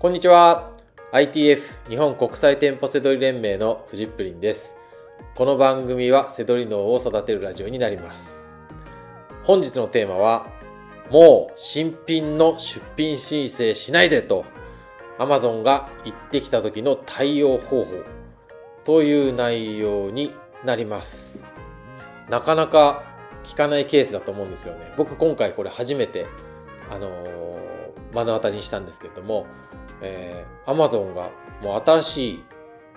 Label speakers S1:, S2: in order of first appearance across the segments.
S1: こんにちは。ITF 日本国際店舗セドリ連盟のフジップリンです。この番組はセドリ脳を育てるラジオになります。本日のテーマはもう新品の出品申請しないでと Amazon が言ってきた時の対応方法という内容になります。なかなか聞かないケースだと思うんですよね。僕今回これ初めてあのー、目の当たりにしたんですけれども、えー、Amazon がもう新しい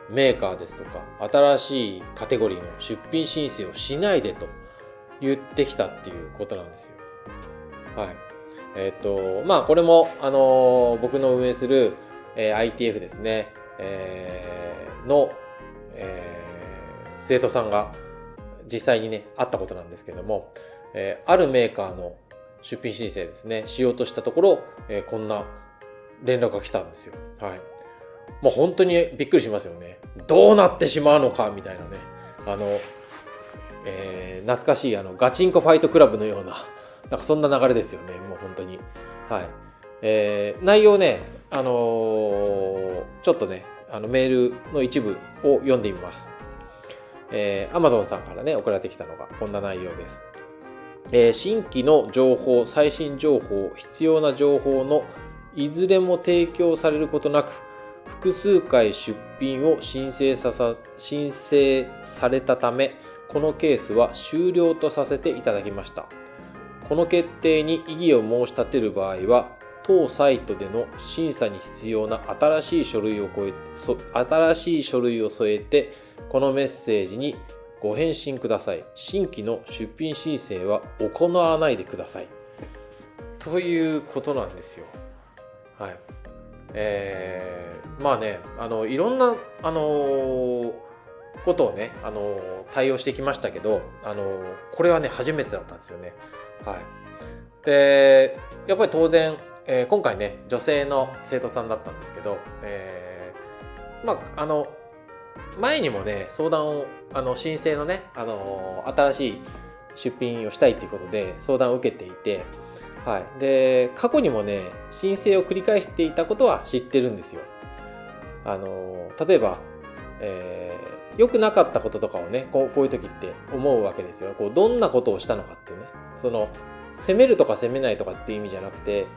S1: メーカーですとか新しいカテゴリーの出品申請をしないでと言ってきたっていうことなんですよ。はい。えっ、ー、と、まあこれも、あのー、僕の運営する、えー、ITF ですね、えー、の、えー、生徒さんが実際にね、あったことなんですけども、えー、あるメーカーの出品申請ですね、しようとしたところ、えー、こんな連絡が来たんですよ。はい。もう本当にびっくりしますよね。どうなってしまうのかみたいなね。あの、えー、懐かしいあのガチンコファイトクラブのような、なんかそんな流れですよね。もう本当に。はい。えー、内容ね、あのー、ちょっとね、あのメールの一部を読んでみます。えー、Amazon さんからね、送られてきたのがこんな内容です。えー、新規の情報、最新情報、必要な情報のいずれも提供されることなく、複数回出品を申請ささ申請されたため、このケースは終了とさせていただきました。この決定に異議を申し立てる場合は、当サイトでの審査に必要な新しい書類を超え新しい書類を添えて、このメッセージにご返信ください。新規の出品申請は行わないでください。ということなんですよ。はい。えー、まあね、あの、いろんな、あのー、ことをね、あのー、対応してきましたけど、あのー、これはね、初めてだったんですよね。はい。で、やっぱり当然、えー、今回ね、女性の生徒さんだったんですけど、えー、まあ、あの、前にもね、相談を、あの、申請のね、あの、新しい出品をしたいっていうことで相談を受けていて、はい。で、過去にもね、申請を繰り返していたことは知ってるんですよ。あの、例えば、えー、良くなかったこととかをね、こうこういう時って思うわけですよ。こう、どんなことをしたのかってね。その、責めるとか責めないとかっていう意味じゃなくて、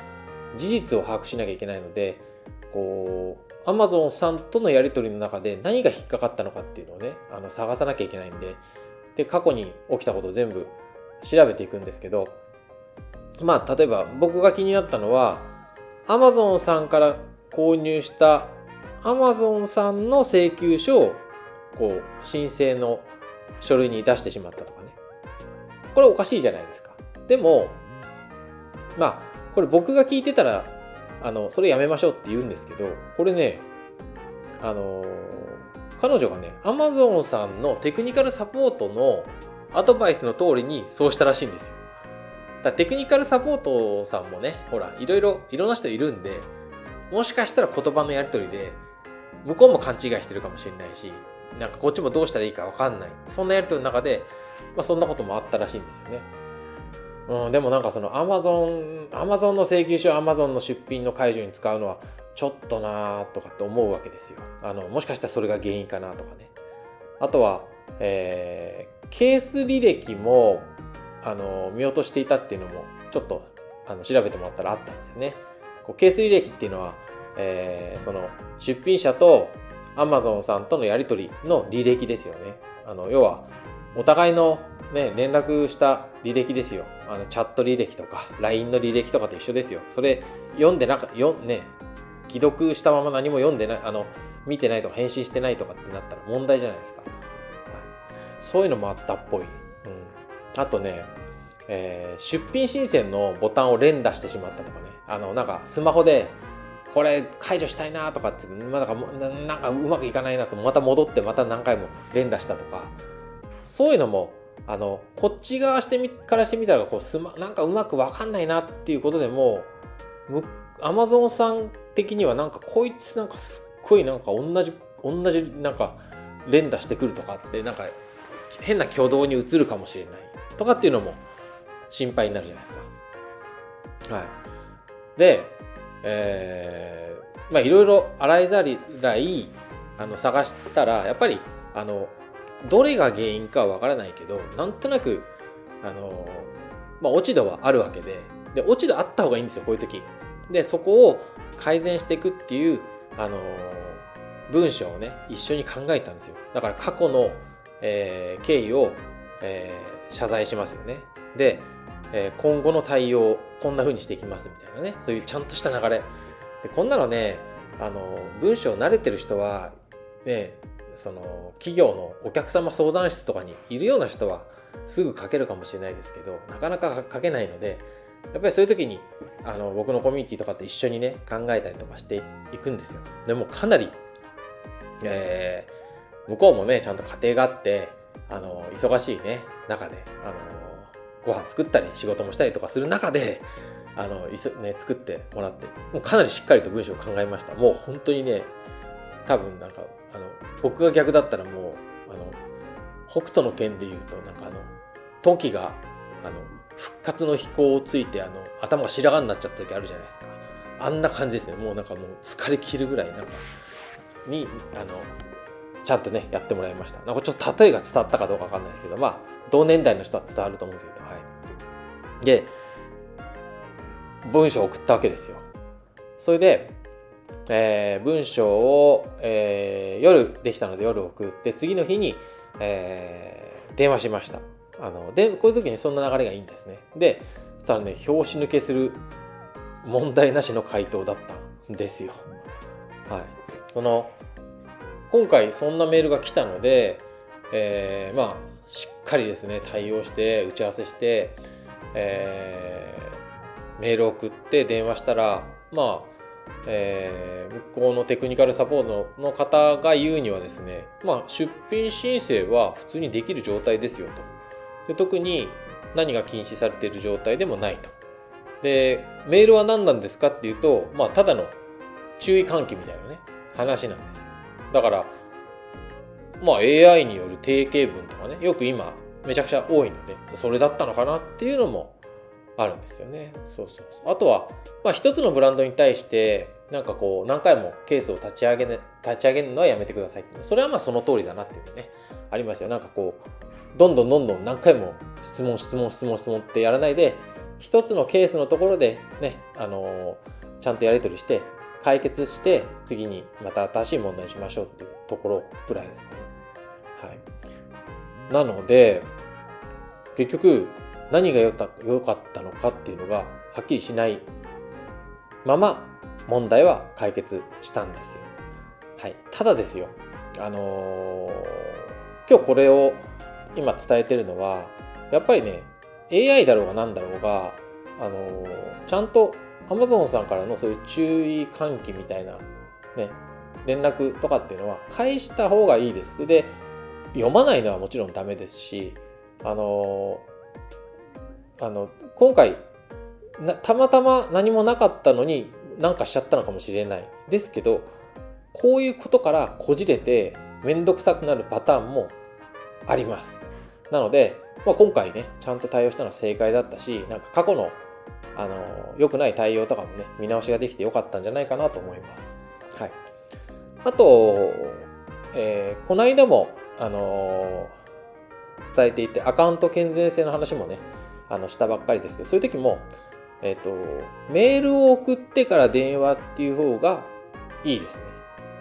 S1: 事実を把握しなきゃいけないので、こう、アマゾンさんとのやり取りの中で何が引っかかったのかっていうのをね、あの探さなきゃいけないんで、で、過去に起きたことを全部調べていくんですけど、まあ、例えば僕が気になったのは、アマゾンさんから購入したアマゾンさんの請求書を、こう、申請の書類に出してしまったとかね。これおかしいじゃないですか。でも、まあ、これ僕が聞いてたらあの、それやめましょうって言うんですけど、これね、あの、彼女がね、アマゾンさんのテクニカルサポートのアドバイスの通りにそうしたらしいんですよ。だテクニカルサポートさんもね、ほら、いろいろ、いろんな人いるんで、もしかしたら言葉のやりとりで、向こうも勘違いしてるかもしれないし、なんかこっちもどうしたらいいかわかんない。そんなやりとりの中で、まあそんなこともあったらしいんですよね。うん、でもなんかそのアマゾン、アマゾンの請求書アマゾンの出品の解除に使うのはちょっとなーとかって思うわけですよ。あの、もしかしたらそれが原因かなとかね。あとは、えー、ケース履歴も、あの、見落としていたっていうのも、ちょっと、あの、調べてもらったらあったんですよね。こうケース履歴っていうのは、えー、その、出品者とアマゾンさんとのやり取りの履歴ですよね。あの、要は、お互いのね、連絡した履歴ですよ。あの、チャット履歴とか、LINE の履歴とかと一緒ですよ。それ、読んでなか、よ、ね、既読したまま何も読んでない、あの、見てないとか返信してないとかってなったら問題じゃないですか。そういうのもあったっぽい。あとね、えー、出品申請のボタンを連打してしまったとかね。あの、なんか、スマホで、これ解除したいなとかって、まあ、なんかうまくいかないなと、また戻ってまた何回も連打したとか、そういうのもあのこっち側してみからしてみたらこうす、ま、なんかうまく分かんないなっていうことでもアマゾンさん的にはなんかこいつなんかすっごいなんか同じ同じなんか連打してくるとかってなんか変な挙動に移るかもしれないとかっていうのも心配になるじゃないですか。はい。で、えまあいろいろ洗いざらいあの探したらやっぱりあのどれが原因かはわからないけどなんとなくあのまあ落ち度はあるわけでで落ち度あった方がいいんですよこういう時でそこを改善していくっていうあの文章をね一緒に考えたんですよだから過去の、えー、経緯を、えー、謝罪しますよね。で、えー、今後の対応こんな風にしていきますみたいなね。そういうちゃんとした流れ。でこんなのねあの文章慣れてる人はねその企業のお客様相談室とかにいるような人はすぐ書けるかもしれないですけどなかなか書けないのでやっぱりそういう時にあの僕のコミュニティとかと一緒にね考えたりとかしていくんですよ。でもかなり、えー、向こうもねちゃんと家庭があってあの忙しいね中であのご飯作ったり仕事もしたりとかする中であのいそ、ね、作ってもらってもうかなりしっかりと文章を考えました。もう本当にね多分なんかあの僕が逆だったらもうあの北斗の剣で言うとなんかあのトキがあの復活の飛行をついてあの頭が白髪になっちゃった時あるじゃないですか。あんな感じですね。もうなんかもう疲れ切るぐらいなんかにあのちゃんとねやってもらいました。なんかちょっと例えが伝わったかどうかわかんないですけどまあ同年代の人は伝わると思うんですけどはい。で文章を送ったわけですよ。それで、えー、文章を、えー、夜できたので夜送って次の日に、えー、電話しました。あのでこういう時にそんな流れがいいんですね。でそしたらね拍子抜けする問題なしの回答だったんですよ。はい。その今回そんなメールが来たので、えー、まあしっかりですね対応して打ち合わせして、えー、メールを送って電話したらまあえー、向こうのテクニカルサポートの方が言うにはですね、まあ、出品申請は普通にできる状態ですよと。で特に何が禁止されている状態でもないと。で、メールは何なんですかっていうと、まあ、ただの注意喚起みたいなね、話なんです。だから、まあ、AI による定型文とかね、よく今、めちゃくちゃ多いので、それだったのかなっていうのもあるんですよね。そうそうそう。あとは、まあ、一つのブランドに対して、なんかこう、何回もケースを立ち上げ、ね、立ち上げるのはやめてくださいって。それはまあその通りだなっていうのね、ありますよ。なんかこう、どんどんどんどん何回も質問質問質問質問ってやらないで一つのケースのところでね、あのー、ちゃんとやり取りして解決して次にまた新しい問題にしましょうっていうところぐらいですかね。はい。なので結局何が良かったのかっていうのがはっきりしないまま問題は解決したんですよ。はい。ただですよ。あのー、今日これを今伝えてるのは、やっぱりね、AI だろうが何だろうが、あのちゃんと Amazon さんからのそういう注意喚起みたいな、ね、連絡とかっていうのは返した方がいいです。で、読まないのはもちろんダメですし、あのあの、今回たまたま何もなかったのに何かしちゃったのかもしれない。ですけど、こういうことからこじれてめんどくさくなるパターンもあります。なので、まあ、今回ね、ちゃんと対応したのは正解だったし、なんか過去の、あの、良くない対応とかもね、見直しができて良かったんじゃないかなと思います。はい。あと、えー、この間も、あの、伝えていて、アカウント健全性の話もね、あの、したばっかりですけど、そういう時も、えっ、ー、と、メールを送ってから電話っていう方がいいですね。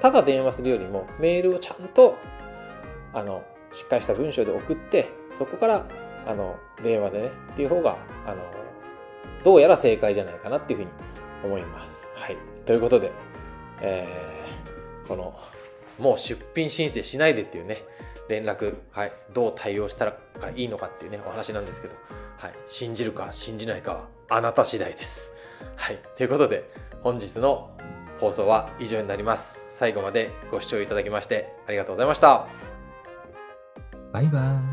S1: ただ電話するよりも、メールをちゃんと、あの、しっかりした文章で送って、そこから、あの、電話でね、っていう方が、あの、どうやら正解じゃないかなっていうふうに思います。はい。ということで、えー、この、もう出品申請しないでっていうね、連絡、はい、どう対応したらいいのかっていうね、お話なんですけど、はい、信じるか信じないかはあなた次第です。はい、ということで、本日の放送は以上になります。最後までご視聴いただきましてありがとうございました。
S2: バイバーイ。